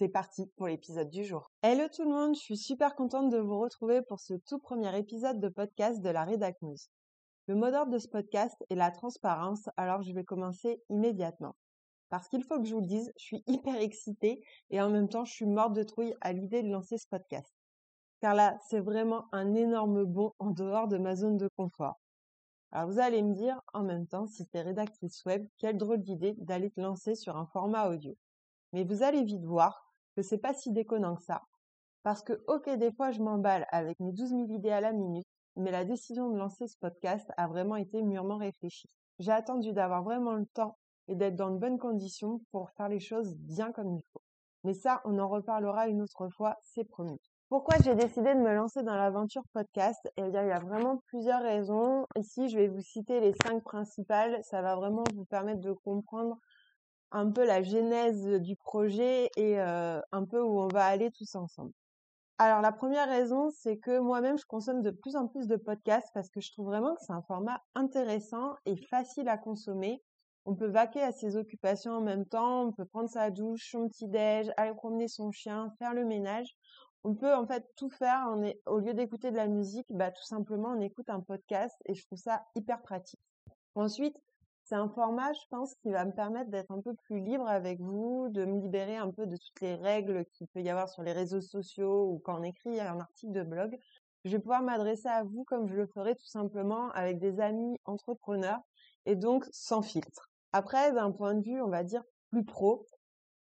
C'est parti pour l'épisode du jour. Hello tout le monde, je suis super contente de vous retrouver pour ce tout premier épisode de podcast de la Redac News. Le mot d'ordre de ce podcast est la transparence, alors je vais commencer immédiatement. Parce qu'il faut que je vous le dise, je suis hyper excitée et en même temps je suis morte de trouille à l'idée de lancer ce podcast. Car là, c'est vraiment un énorme bond en dehors de ma zone de confort. Alors vous allez me dire, en même temps, si tu es rédactrice web, quelle drôle d'idée d'aller te lancer sur un format audio. Mais vous allez vite voir que c'est pas si déconnant que ça. Parce que, ok, des fois je m'emballe avec mes 12 000 idées à la minute, mais la décision de lancer ce podcast a vraiment été mûrement réfléchie. J'ai attendu d'avoir vraiment le temps et d'être dans de bonnes conditions pour faire les choses bien comme il faut. Mais ça, on en reparlera une autre fois, c'est promis. Pourquoi j'ai décidé de me lancer dans l'aventure podcast? Eh bien, il y a vraiment plusieurs raisons. Ici, je vais vous citer les cinq principales. Ça va vraiment vous permettre de comprendre un peu la genèse du projet et euh, un peu où on va aller tous ensemble. Alors la première raison, c'est que moi-même, je consomme de plus en plus de podcasts parce que je trouve vraiment que c'est un format intéressant et facile à consommer. On peut vaquer à ses occupations en même temps, on peut prendre sa douche, son petit-déj, aller promener son chien, faire le ménage. On peut en fait tout faire. Au lieu d'écouter de la musique, bah, tout simplement, on écoute un podcast et je trouve ça hyper pratique. Ensuite, c'est un format, je pense, qui va me permettre d'être un peu plus libre avec vous, de me libérer un peu de toutes les règles qu'il peut y avoir sur les réseaux sociaux ou quand on écrit un article de blog. Je vais pouvoir m'adresser à vous comme je le ferai tout simplement avec des amis entrepreneurs et donc sans filtre. Après, d'un point de vue, on va dire, plus pro,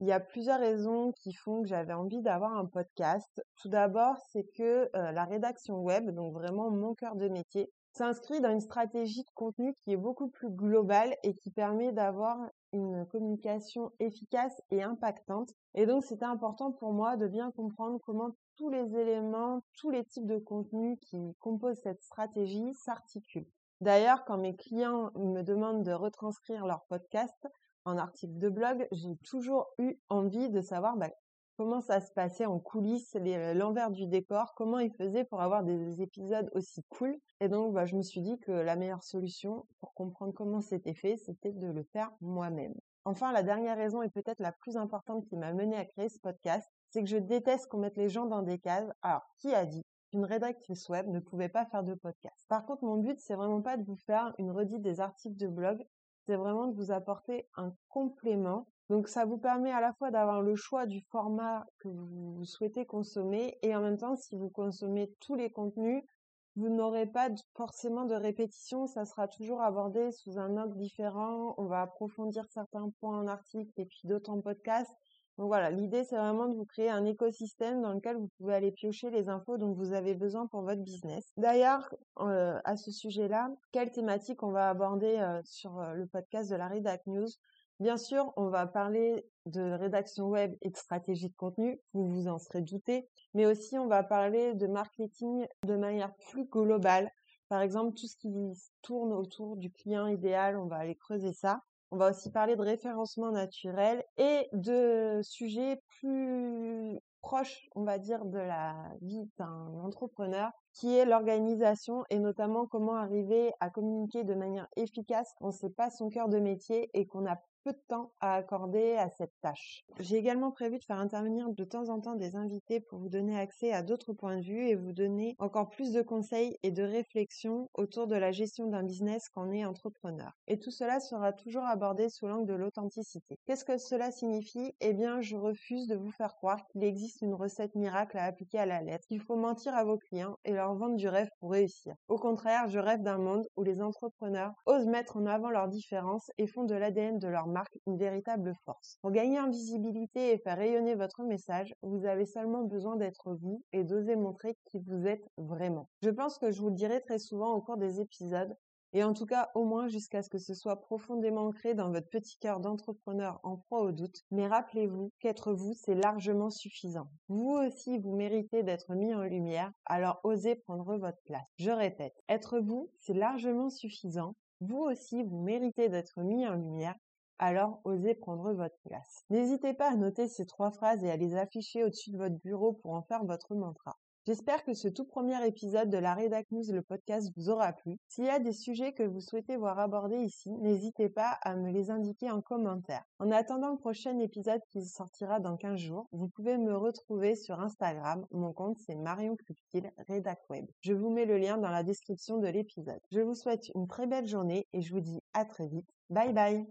il y a plusieurs raisons qui font que j'avais envie d'avoir un podcast. Tout d'abord, c'est que euh, la rédaction web, donc vraiment mon cœur de métier, s'inscrit dans une stratégie de contenu qui est beaucoup plus globale et qui permet d'avoir une communication efficace et impactante. Et donc, c'était important pour moi de bien comprendre comment tous les éléments, tous les types de contenus qui composent cette stratégie s'articulent. D'ailleurs, quand mes clients me demandent de retranscrire leur podcast en article de blog, j'ai toujours eu envie de savoir bah, comment ça se passait en coulisses, euh, l'envers du décor, comment ils faisaient pour avoir des épisodes aussi cool. Et donc, bah, je me suis dit que la meilleure solution pour comprendre comment c'était fait, c'était de le faire moi-même. Enfin, la dernière raison et peut-être la plus importante qui m'a mené à créer ce podcast, c'est que je déteste qu'on mette les gens dans des cases. Alors, qui a dit qu'une rédactrice web ne pouvait pas faire de podcast? Par contre, mon but, c'est vraiment pas de vous faire une redite des articles de blog, c'est vraiment de vous apporter un complément. Donc ça vous permet à la fois d'avoir le choix du format que vous souhaitez consommer et en même temps, si vous consommez tous les contenus, vous n'aurez pas forcément de répétition, ça sera toujours abordé sous un angle différent, on va approfondir certains points en article et puis d'autres en podcast. Donc voilà, l'idée c'est vraiment de vous créer un écosystème dans lequel vous pouvez aller piocher les infos dont vous avez besoin pour votre business. D'ailleurs, euh, à ce sujet-là, quelle thématique on va aborder euh, sur euh, le podcast de la Redac News? Bien sûr, on va parler de rédaction web et de stratégie de contenu, vous vous en serez douté, mais aussi on va parler de marketing de manière plus globale. Par exemple, tout ce qui tourne autour du client idéal, on va aller creuser ça. On va aussi parler de référencement naturel et de sujets plus proches, on va dire, de la vie d'un entrepreneur, qui est l'organisation et notamment comment arriver à communiquer de manière efficace quand c'est pas son cœur de métier et qu'on a de temps à accorder à cette tâche. J'ai également prévu de faire intervenir de temps en temps des invités pour vous donner accès à d'autres points de vue et vous donner encore plus de conseils et de réflexions autour de la gestion d'un business quand on est entrepreneur. Et tout cela sera toujours abordé sous l'angle de l'authenticité. Qu'est-ce que cela signifie? Eh bien, je refuse de vous faire croire qu'il existe une recette miracle à appliquer à la lettre, qu'il faut mentir à vos clients et leur vendre du rêve pour réussir. Au contraire, je rêve d'un monde où les entrepreneurs osent mettre en avant leurs différences et font de l'ADN de leur marque une véritable force. Pour gagner en visibilité et faire rayonner votre message, vous avez seulement besoin d'être vous et d'oser montrer qui vous êtes vraiment. Je pense que je vous le dirai très souvent au cours des épisodes, Et en tout cas, au moins jusqu'à ce que ce soit profondément ancré dans votre petit cœur d'entrepreneur en proie au doute. Mais rappelez-vous qu'être vous, c'est largement suffisant. Vous aussi, vous méritez d'être mis en lumière, alors osez prendre votre place. Je répète, être vous, c'est largement suffisant. Vous aussi, vous méritez d'être mis en lumière, alors osez prendre votre place. N'hésitez pas à noter ces trois phrases et à les afficher au-dessus de votre bureau pour en faire votre mantra. J'espère que ce tout premier épisode de la Redac News, le podcast, vous aura plu. S'il y a des sujets que vous souhaitez voir abordés ici, n'hésitez pas à me les indiquer en commentaire. En attendant le prochain épisode qui sortira dans 15 jours, vous pouvez me retrouver sur Instagram. Mon compte, c'est Marion Cluptil, Redac Web. Je vous mets le lien dans la description de l'épisode. Je vous souhaite une très belle journée et je vous dis à très vite. Bye bye